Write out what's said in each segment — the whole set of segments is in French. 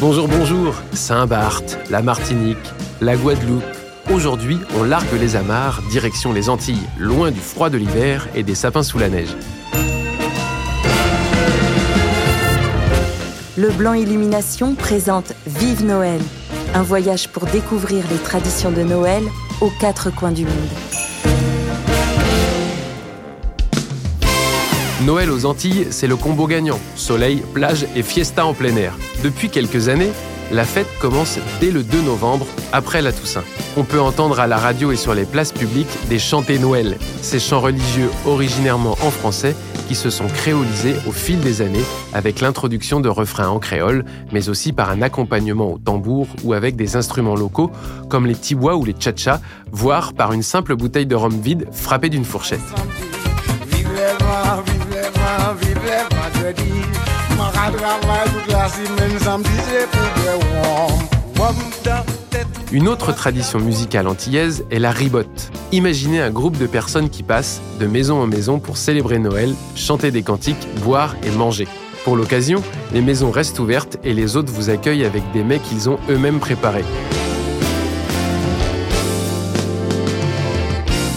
Bonjour, bonjour, Saint-Barth, la Martinique, la Guadeloupe. Aujourd'hui, on largue les amarres, direction les Antilles, loin du froid de l'hiver et des sapins sous la neige. Le Blanc Illumination présente Vive Noël, un voyage pour découvrir les traditions de Noël aux quatre coins du monde. Noël aux Antilles, c'est le combo gagnant. Soleil, plage et fiesta en plein air. Depuis quelques années, la fête commence dès le 2 novembre, après la Toussaint. On peut entendre à la radio et sur les places publiques des chantés Noël, ces chants religieux originairement en français qui se sont créolisés au fil des années avec l'introduction de refrains en créole, mais aussi par un accompagnement au tambour ou avec des instruments locaux comme les tibois ou les tchatchas, voire par une simple bouteille de rhum vide frappée d'une fourchette. Une autre tradition musicale antillaise est la ribotte. Imaginez un groupe de personnes qui passent de maison en maison pour célébrer Noël, chanter des cantiques, boire et manger. Pour l'occasion, les maisons restent ouvertes et les hôtes vous accueillent avec des mets qu'ils ont eux-mêmes préparés.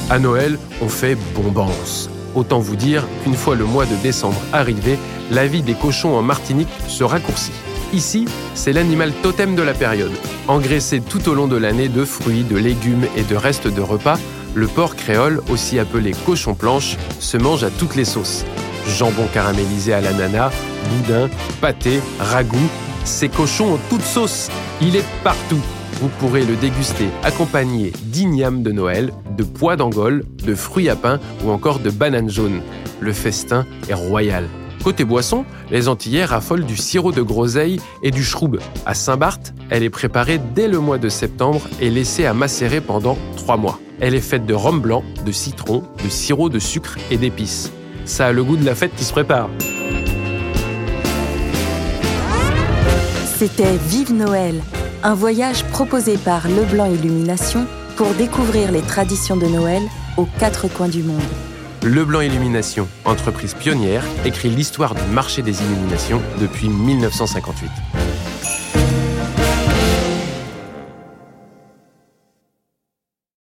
À Noël, on fait bombance. Autant vous dire qu'une fois le mois de décembre arrivé, la vie des cochons en Martinique se raccourcit. Ici, c'est l'animal totem de la période. Engraissé tout au long de l'année de fruits, de légumes et de restes de repas, le porc créole, aussi appelé cochon planche, se mange à toutes les sauces. Jambon caramélisé à l'ananas, boudin, pâté, ragoût, ces cochons ont toutes sauces. Il est partout. Vous pourrez le déguster accompagné d'igname de Noël, de pois d'Angole, de fruits à pain ou encore de bananes jaunes. Le festin est royal. Côté boisson, les Antillais raffolent du sirop de groseille et du schroub. À Saint-Barth, elle est préparée dès le mois de septembre et laissée à macérer pendant trois mois. Elle est faite de rhum blanc, de citron, de sirop de sucre et d'épices. Ça a le goût de la fête qui se prépare. C'était Vive Noël, un voyage proposé par Leblanc Illumination pour découvrir les traditions de Noël aux quatre coins du monde. Leblanc Illumination, entreprise pionnière, écrit l'histoire du marché des illuminations depuis 1958.